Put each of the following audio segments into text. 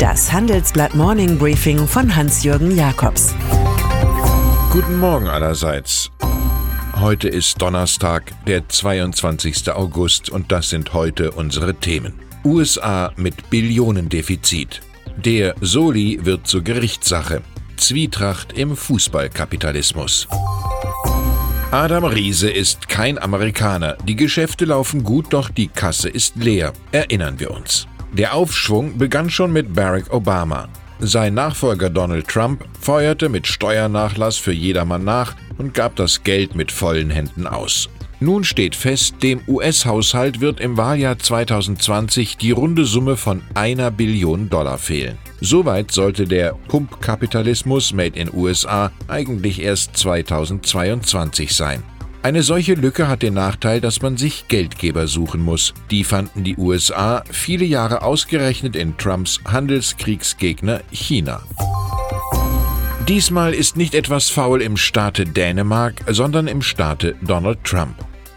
Das Handelsblatt Morning Briefing von Hans-Jürgen Jakobs. Guten Morgen allerseits. Heute ist Donnerstag, der 22. August und das sind heute unsere Themen. USA mit Billionendefizit. Der Soli wird zur Gerichtssache. Zwietracht im Fußballkapitalismus. Adam Riese ist kein Amerikaner. Die Geschäfte laufen gut, doch die Kasse ist leer. Erinnern wir uns. Der Aufschwung begann schon mit Barack Obama. Sein Nachfolger Donald Trump feuerte mit Steuernachlass für jedermann nach und gab das Geld mit vollen Händen aus. Nun steht fest, dem US-Haushalt wird im Wahljahr 2020 die runde Summe von einer Billion Dollar fehlen. Soweit sollte der Pumpkapitalismus Made in USA eigentlich erst 2022 sein. Eine solche Lücke hat den Nachteil, dass man sich Geldgeber suchen muss. Die fanden die USA viele Jahre ausgerechnet in Trumps Handelskriegsgegner China. Diesmal ist nicht etwas faul im Staate Dänemark, sondern im Staate Donald Trump.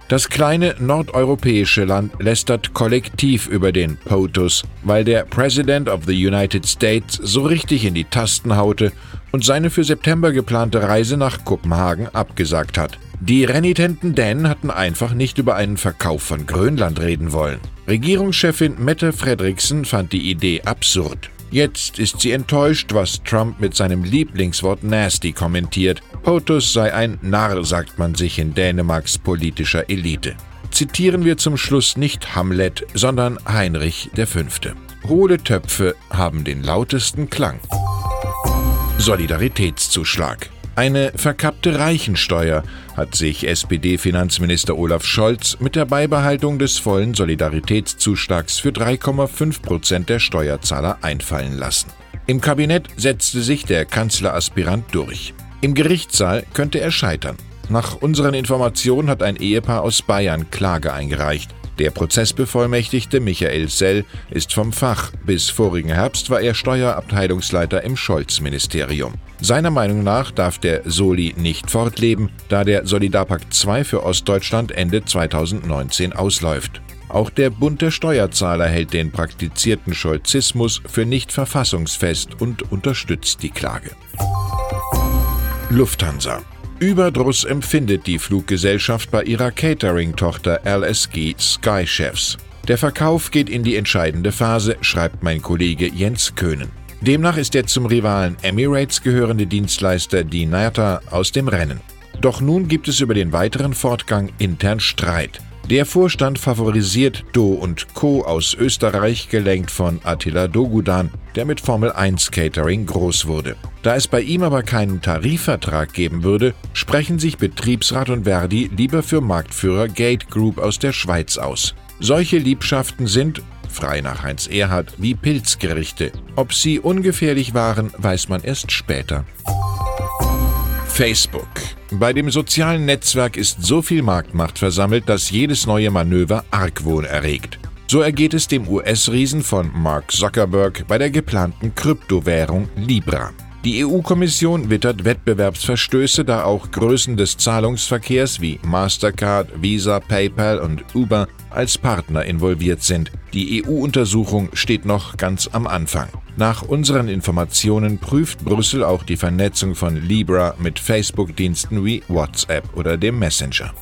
Das kleine nordeuropäische Land lästert kollektiv über den POTUS, weil der President of the United States so richtig in die Tasten haute und seine für September geplante Reise nach Kopenhagen abgesagt hat. Die renitenten Dänen hatten einfach nicht über einen Verkauf von Grönland reden wollen. Regierungschefin Mette Frederiksen fand die Idee absurd. Jetzt ist sie enttäuscht, was Trump mit seinem Lieblingswort nasty kommentiert. POTUS sei ein Narr, sagt man sich in Dänemarks politischer Elite. Zitieren wir zum Schluss nicht Hamlet, sondern Heinrich V. Hohle Töpfe haben den lautesten Klang. Solidaritätszuschlag. Eine verkappte Reichensteuer hat sich SPD-Finanzminister Olaf Scholz mit der Beibehaltung des vollen Solidaritätszuschlags für 3,5 Prozent der Steuerzahler einfallen lassen. Im Kabinett setzte sich der Kanzleraspirant durch. Im Gerichtssaal könnte er scheitern. Nach unseren Informationen hat ein Ehepaar aus Bayern Klage eingereicht. Der Prozessbevollmächtigte Michael Sell ist vom Fach. Bis vorigen Herbst war er Steuerabteilungsleiter im Scholz-Ministerium. Seiner Meinung nach darf der Soli nicht fortleben, da der Solidarpakt II für Ostdeutschland Ende 2019 ausläuft. Auch der Bund der Steuerzahler hält den praktizierten Scholzismus für nicht verfassungsfest und unterstützt die Klage. Lufthansa Überdruss empfindet die Fluggesellschaft bei ihrer Catering-Tochter LSG Sky Chefs. Der Verkauf geht in die entscheidende Phase, schreibt mein Kollege Jens Köhnen. Demnach ist der zum Rivalen Emirates gehörende Dienstleister Dinata aus dem Rennen. Doch nun gibt es über den weiteren Fortgang intern Streit. Der Vorstand favorisiert Do und Co. aus Österreich, gelenkt von Attila Dogudan, der mit Formel 1 Catering groß wurde. Da es bei ihm aber keinen Tarifvertrag geben würde, sprechen sich Betriebsrat und Verdi lieber für Marktführer Gate Group aus der Schweiz aus. Solche Liebschaften sind, frei nach Heinz Erhard, wie Pilzgerichte. Ob sie ungefährlich waren, weiß man erst später. Facebook. Bei dem sozialen Netzwerk ist so viel Marktmacht versammelt, dass jedes neue Manöver Argwohn erregt. So ergeht es dem US-Riesen von Mark Zuckerberg bei der geplanten Kryptowährung Libra. Die EU-Kommission wittert Wettbewerbsverstöße, da auch Größen des Zahlungsverkehrs wie Mastercard, Visa, PayPal und Uber als Partner involviert sind. Die EU-Untersuchung steht noch ganz am Anfang. Nach unseren Informationen prüft Brüssel auch die Vernetzung von Libra mit Facebook-Diensten wie WhatsApp oder dem Messenger.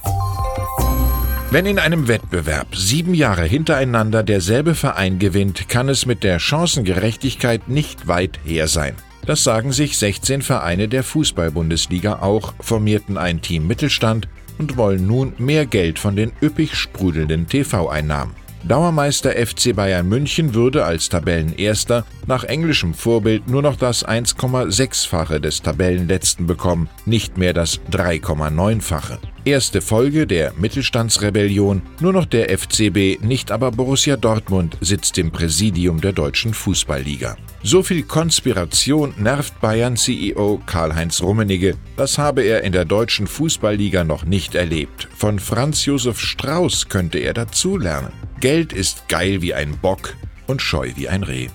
Wenn in einem Wettbewerb sieben Jahre hintereinander derselbe Verein gewinnt, kann es mit der Chancengerechtigkeit nicht weit her sein. Das sagen sich 16 Vereine der Fußball-Bundesliga auch, formierten ein Team Mittelstand und wollen nun mehr Geld von den üppig sprudelnden TV-Einnahmen. Dauermeister FC Bayern München würde als Tabellenerster nach englischem Vorbild nur noch das 1,6-fache des Tabellenletzten bekommen, nicht mehr das 3,9-fache. Erste Folge der Mittelstandsrebellion, nur noch der FCB, nicht aber Borussia Dortmund sitzt im Präsidium der deutschen Fußballliga. So viel Konspiration nervt Bayern-CEO Karl-Heinz Rummenigge, das habe er in der deutschen Fußballliga noch nicht erlebt. Von Franz Josef Strauß könnte er dazulernen. Geld ist geil wie ein Bock und scheu wie ein Reh.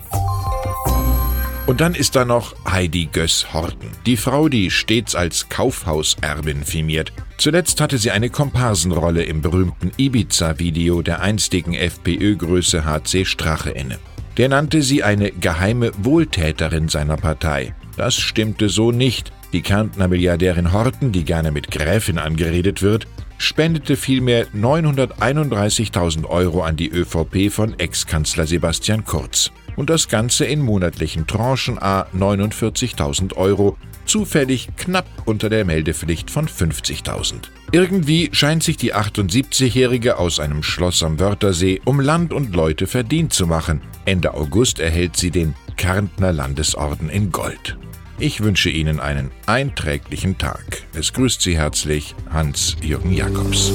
Und dann ist da noch Heidi Göss Horten, die Frau, die stets als Kaufhauserbin firmiert. Zuletzt hatte sie eine Komparsenrolle im berühmten Ibiza-Video der einstigen FPÖ-Größe HC Strache inne. Der nannte sie eine geheime Wohltäterin seiner Partei. Das stimmte so nicht. Die Kärntner Milliardärin Horten, die gerne mit Gräfin angeredet wird, spendete vielmehr 931.000 Euro an die ÖVP von Ex-Kanzler Sebastian Kurz. Und das Ganze in monatlichen Tranchen a 49.000 Euro, zufällig knapp unter der Meldepflicht von 50.000. Irgendwie scheint sich die 78-Jährige aus einem Schloss am Wörthersee um Land und Leute verdient zu machen. Ende August erhält sie den Kärntner Landesorden in Gold. Ich wünsche Ihnen einen einträglichen Tag. Es grüßt Sie herzlich Hans-Jürgen Jakobs.